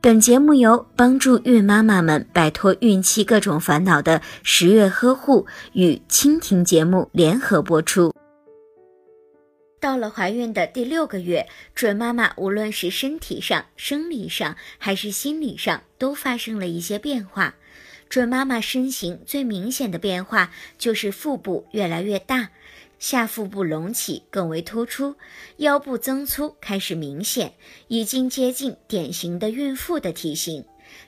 本节目由帮助孕妈妈们摆脱孕期各种烦恼的十月呵护与蜻蜓节目联合播出。到了怀孕的第六个月，准妈妈无论是身体上、生理上还是心理上，都发生了一些变化。准妈妈身形最明显的变化就是腹部越来越大。下腹部隆起更为突出，腰部增粗开始明显，已经接近典型的孕妇的体型。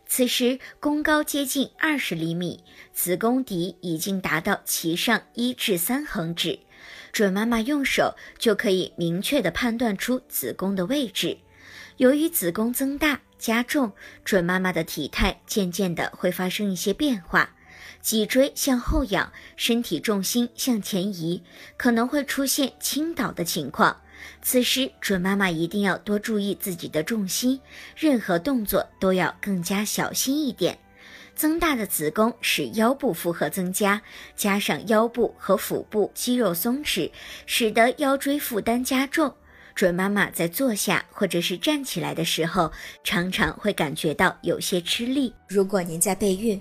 此时宫高接近二十厘米，子宫底已经达到脐上一至三横指，准妈妈用手就可以明确的判断出子宫的位置。由于子宫增大加重，准妈妈的体态渐渐的会发生一些变化。脊椎向后仰，身体重心向前移，可能会出现倾倒的情况。此时，准妈妈一定要多注意自己的重心，任何动作都要更加小心一点。增大的子宫使腰部负荷增加，加上腰部和腹部肌肉松弛，使得腰椎负担加重。准妈妈在坐下或者是站起来的时候，常常会感觉到有些吃力。如果您在备孕、